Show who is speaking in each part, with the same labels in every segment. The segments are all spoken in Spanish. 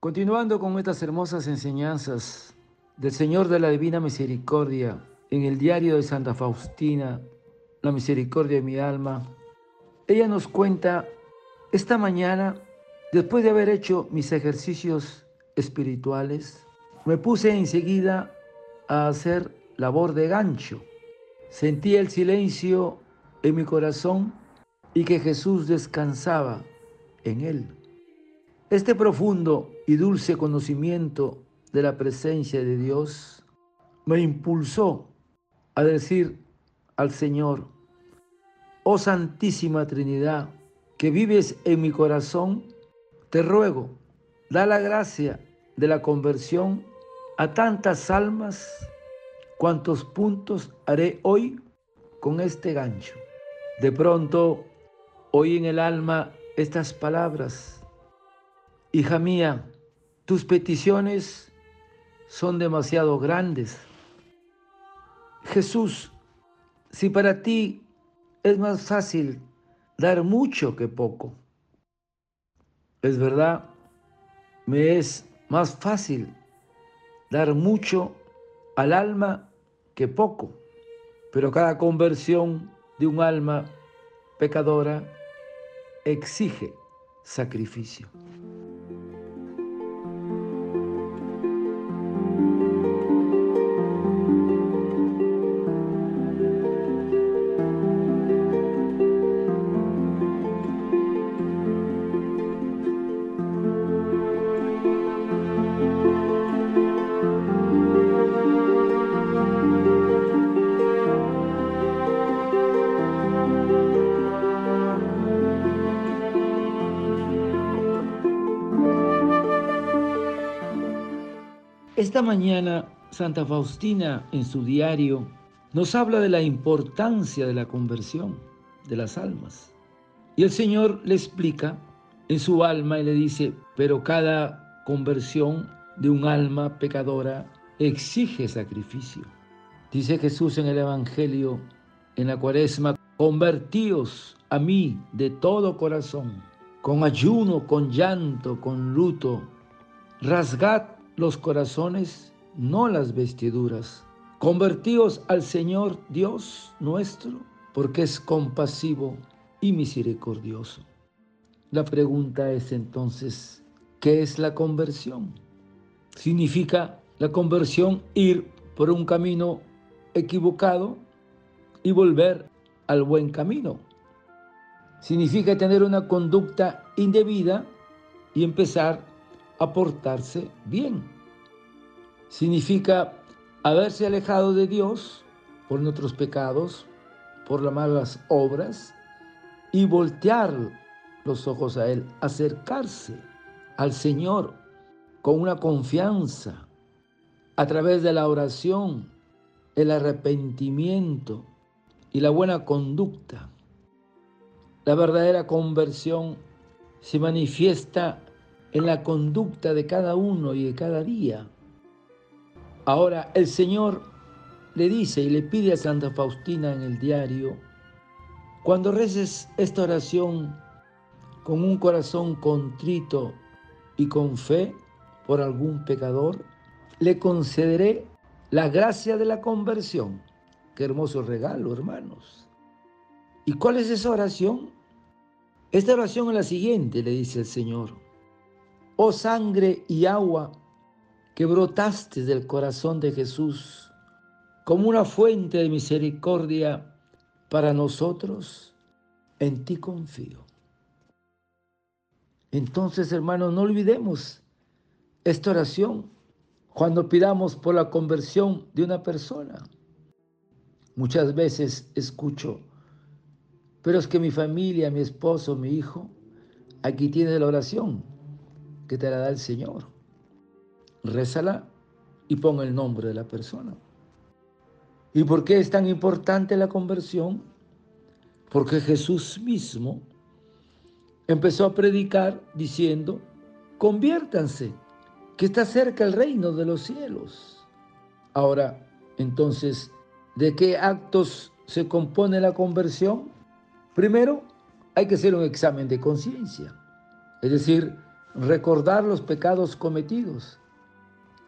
Speaker 1: Continuando con estas hermosas enseñanzas del Señor de la Divina Misericordia en el diario de Santa Faustina, La Misericordia de mi alma, ella nos cuenta, esta mañana, después de haber hecho mis ejercicios espirituales, me puse enseguida a hacer labor de gancho. Sentí el silencio en mi corazón y que Jesús descansaba en él. Este profundo y dulce conocimiento de la presencia de Dios me impulsó a decir al Señor, oh Santísima Trinidad, que vives en mi corazón, te ruego, da la gracia de la conversión a tantas almas cuantos puntos haré hoy con este gancho. De pronto oí en el alma estas palabras. Hija mía, tus peticiones son demasiado grandes. Jesús, si para ti es más fácil dar mucho que poco, es verdad, me es más fácil dar mucho al alma que poco, pero cada conversión de un alma pecadora exige sacrificio. Esta mañana, Santa Faustina en su diario nos habla de la importancia de la conversión de las almas. Y el Señor le explica en su alma y le dice, pero cada conversión de un alma pecadora exige sacrificio. Dice Jesús en el Evangelio, en la cuaresma, convertíos a mí de todo corazón, con ayuno, con llanto, con luto, rasgad los corazones, no las vestiduras. Convertíos al Señor Dios nuestro, porque es compasivo y misericordioso. La pregunta es entonces, ¿qué es la conversión? Significa la conversión ir por un camino equivocado y volver al buen camino. Significa tener una conducta indebida y empezar a portarse bien. Significa haberse alejado de Dios por nuestros pecados, por las malas obras, y voltear los ojos a Él, acercarse al Señor con una confianza a través de la oración, el arrepentimiento y la buena conducta. La verdadera conversión se manifiesta en la conducta de cada uno y de cada día. Ahora el Señor le dice y le pide a Santa Faustina en el diario, cuando reces esta oración con un corazón contrito y con fe por algún pecador, le concederé la gracia de la conversión. Qué hermoso regalo, hermanos. ¿Y cuál es esa oración? Esta oración es la siguiente, le dice el Señor oh sangre y agua que brotaste del corazón de Jesús como una fuente de misericordia para nosotros, en ti confío. Entonces, hermanos, no olvidemos esta oración cuando pidamos por la conversión de una persona. Muchas veces escucho, pero es que mi familia, mi esposo, mi hijo, aquí tiene la oración que te la da el Señor. Rézala y pon el nombre de la persona. ¿Y por qué es tan importante la conversión? Porque Jesús mismo empezó a predicar diciendo, conviértanse, que está cerca el reino de los cielos. Ahora, entonces, ¿de qué actos se compone la conversión? Primero, hay que hacer un examen de conciencia, es decir, recordar los pecados cometidos.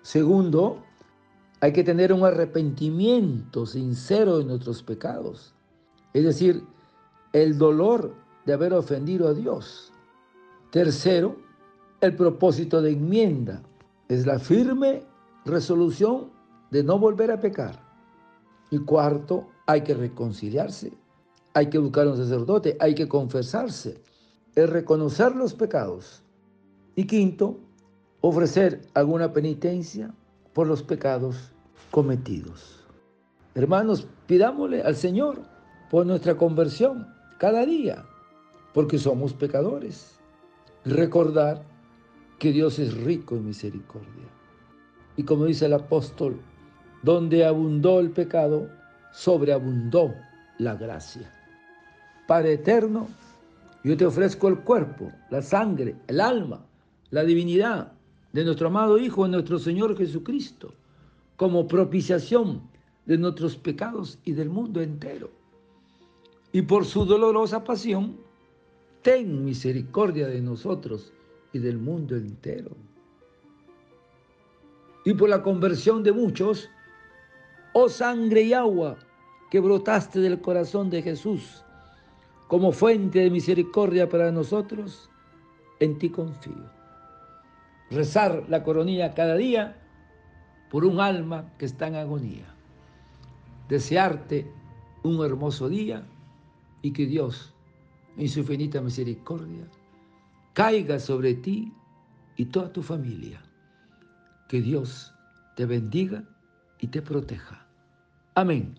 Speaker 1: Segundo, hay que tener un arrepentimiento sincero de nuestros pecados. Es decir, el dolor de haber ofendido a Dios. Tercero, el propósito de enmienda. Es la firme resolución de no volver a pecar. Y cuarto, hay que reconciliarse. Hay que buscar a un sacerdote. Hay que confesarse. Es reconocer los pecados. Y quinto, ofrecer alguna penitencia por los pecados cometidos. Hermanos, pidámosle al Señor por nuestra conversión cada día, porque somos pecadores. Recordar que Dios es rico en misericordia. Y como dice el apóstol, donde abundó el pecado, sobreabundó la gracia. Padre eterno, yo te ofrezco el cuerpo, la sangre, el alma, la divinidad de nuestro amado Hijo, nuestro Señor Jesucristo, como propiciación de nuestros pecados y del mundo entero. Y por su dolorosa pasión, ten misericordia de nosotros y del mundo entero. Y por la conversión de muchos, oh sangre y agua que brotaste del corazón de Jesús, como fuente de misericordia para nosotros, en ti confío rezar la coronilla cada día por un alma que está en agonía. Desearte un hermoso día y que Dios, en su infinita misericordia, caiga sobre ti y toda tu familia. Que Dios te bendiga y te proteja. Amén.